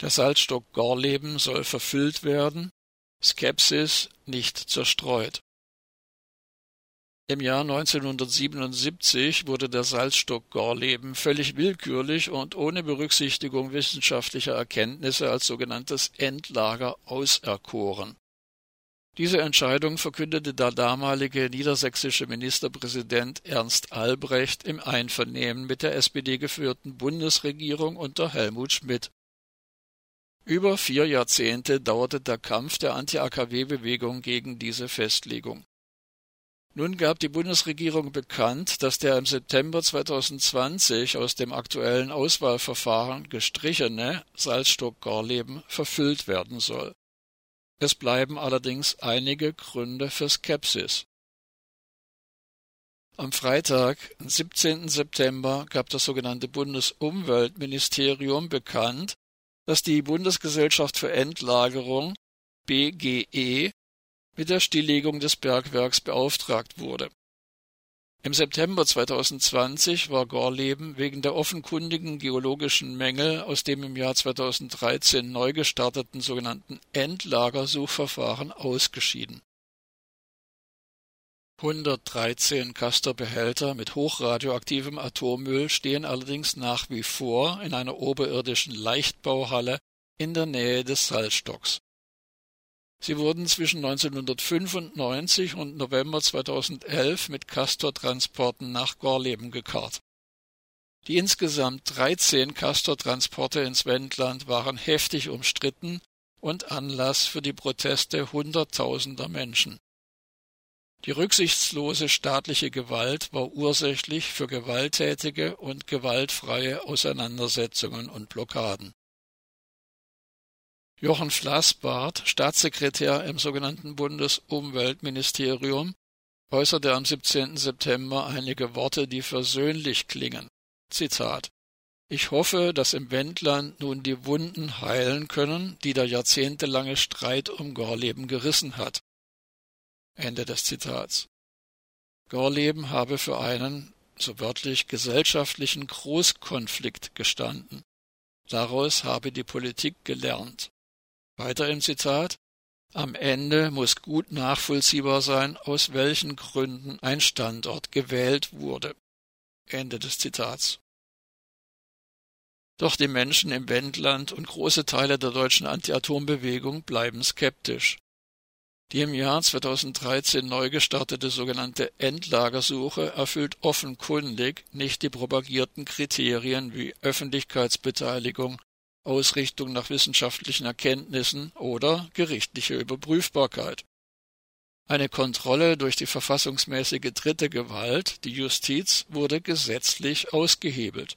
Der Salzstock Gorleben soll verfüllt werden, Skepsis nicht zerstreut. Im Jahr 1977 wurde der Salzstock Gorleben völlig willkürlich und ohne Berücksichtigung wissenschaftlicher Erkenntnisse als sogenanntes Endlager auserkoren. Diese Entscheidung verkündete der damalige niedersächsische Ministerpräsident Ernst Albrecht im Einvernehmen mit der SPD geführten Bundesregierung unter Helmut Schmidt. Über vier Jahrzehnte dauerte der Kampf der Anti-AKW-Bewegung gegen diese Festlegung. Nun gab die Bundesregierung bekannt, dass der im September 2020 aus dem aktuellen Auswahlverfahren gestrichene Salzstock-Gorleben verfüllt werden soll. Es bleiben allerdings einige Gründe für Skepsis. Am Freitag, 17. September, gab das sogenannte Bundesumweltministerium bekannt, dass die Bundesgesellschaft für Endlagerung BGE mit der Stilllegung des Bergwerks beauftragt wurde. Im September 2020 war Gorleben wegen der offenkundigen geologischen Mängel aus dem im Jahr 2013 neu gestarteten sogenannten Endlagersuchverfahren ausgeschieden. 113 Castor-Behälter mit hochradioaktivem Atommüll stehen allerdings nach wie vor in einer oberirdischen Leichtbauhalle in der Nähe des Salzstocks. Sie wurden zwischen 1995 und November 2011 mit Castor-Transporten nach Gorleben gekarrt. Die insgesamt 13 Castor-Transporte ins Wendland waren heftig umstritten und Anlass für die Proteste Hunderttausender Menschen. Die rücksichtslose staatliche Gewalt war ursächlich für gewalttätige und gewaltfreie Auseinandersetzungen und Blockaden. Jochen Flassbart, Staatssekretär im sogenannten Bundesumweltministerium, äußerte am 17. September einige Worte, die versöhnlich klingen. Zitat Ich hoffe, dass im Wendland nun die Wunden heilen können, die der jahrzehntelange Streit um Gorleben gerissen hat. Ende des Zitats. Gorleben habe für einen, so wörtlich, gesellschaftlichen Großkonflikt gestanden. Daraus habe die Politik gelernt. Weiter im Zitat Am Ende muss gut nachvollziehbar sein, aus welchen Gründen ein Standort gewählt wurde. Ende des Zitats. Doch die Menschen im Wendland und große Teile der deutschen Anti-Atom-Bewegung bleiben skeptisch. Die im Jahr 2013 neu gestartete sogenannte Endlagersuche erfüllt offenkundig nicht die propagierten Kriterien wie Öffentlichkeitsbeteiligung, Ausrichtung nach wissenschaftlichen Erkenntnissen oder gerichtliche Überprüfbarkeit. Eine Kontrolle durch die verfassungsmäßige dritte Gewalt, die Justiz, wurde gesetzlich ausgehebelt.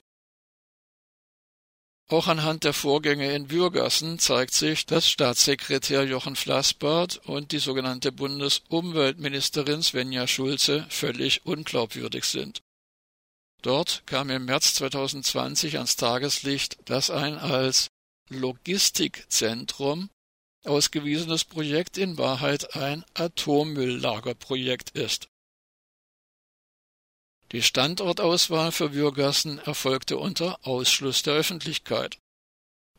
Auch anhand der Vorgänge in Würgassen zeigt sich, dass Staatssekretär Jochen Flassbart und die sogenannte Bundesumweltministerin Svenja Schulze völlig unglaubwürdig sind. Dort kam im März 2020 ans Tageslicht, dass ein als Logistikzentrum ausgewiesenes Projekt in Wahrheit ein Atommülllagerprojekt ist. Die Standortauswahl für Würgassen erfolgte unter Ausschluss der Öffentlichkeit.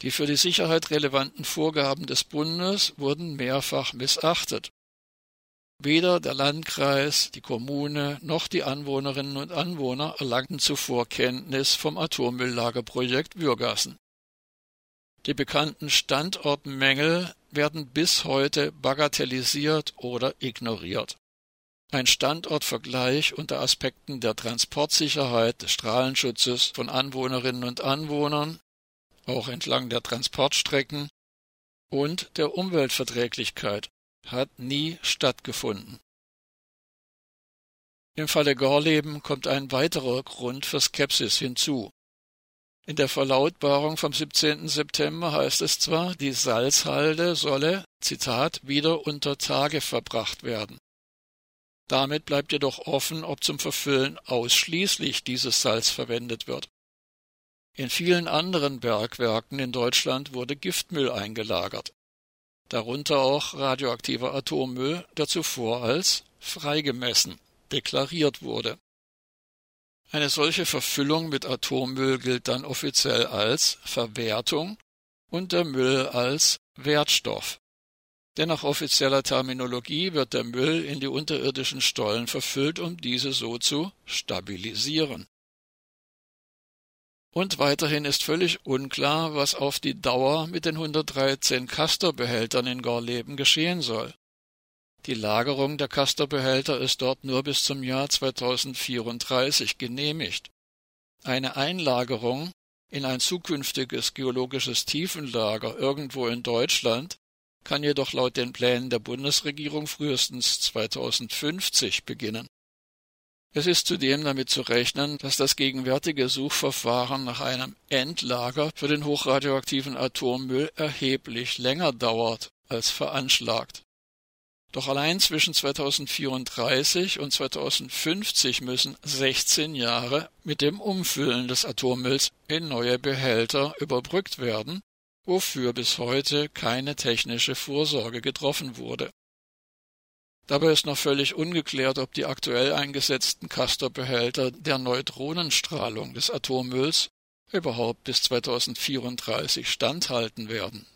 Die für die Sicherheit relevanten Vorgaben des Bundes wurden mehrfach missachtet. Weder der Landkreis, die Kommune noch die Anwohnerinnen und Anwohner erlangten zuvor Kenntnis vom Atommülllagerprojekt Würgassen. Die bekannten Standortmängel werden bis heute bagatellisiert oder ignoriert. Ein Standortvergleich unter Aspekten der Transportsicherheit, des Strahlenschutzes von Anwohnerinnen und Anwohnern, auch entlang der Transportstrecken und der Umweltverträglichkeit hat nie stattgefunden. Im Falle Gorleben kommt ein weiterer Grund für Skepsis hinzu. In der Verlautbarung vom 17. September heißt es zwar, die Salzhalde solle, Zitat, wieder unter Tage verbracht werden. Damit bleibt jedoch offen, ob zum Verfüllen ausschließlich dieses Salz verwendet wird. In vielen anderen Bergwerken in Deutschland wurde Giftmüll eingelagert darunter auch radioaktiver Atommüll, der zuvor als freigemessen deklariert wurde. Eine solche Verfüllung mit Atommüll gilt dann offiziell als Verwertung und der Müll als Wertstoff. Denn nach offizieller Terminologie wird der Müll in die unterirdischen Stollen verfüllt, um diese so zu stabilisieren. Und weiterhin ist völlig unklar, was auf die Dauer mit den 113 Castor-Behältern in Gorleben geschehen soll. Die Lagerung der Castor-Behälter ist dort nur bis zum Jahr 2034 genehmigt. Eine Einlagerung in ein zukünftiges geologisches Tiefenlager irgendwo in Deutschland kann jedoch laut den Plänen der Bundesregierung frühestens 2050 beginnen. Es ist zudem damit zu rechnen, dass das gegenwärtige Suchverfahren nach einem Endlager für den hochradioaktiven Atommüll erheblich länger dauert als veranschlagt. Doch allein zwischen 2034 und 2050 müssen 16 Jahre mit dem Umfüllen des Atommülls in neue Behälter überbrückt werden, wofür bis heute keine technische Vorsorge getroffen wurde. Dabei ist noch völlig ungeklärt, ob die aktuell eingesetzten Castor-Behälter der Neutronenstrahlung des Atommülls überhaupt bis 2034 standhalten werden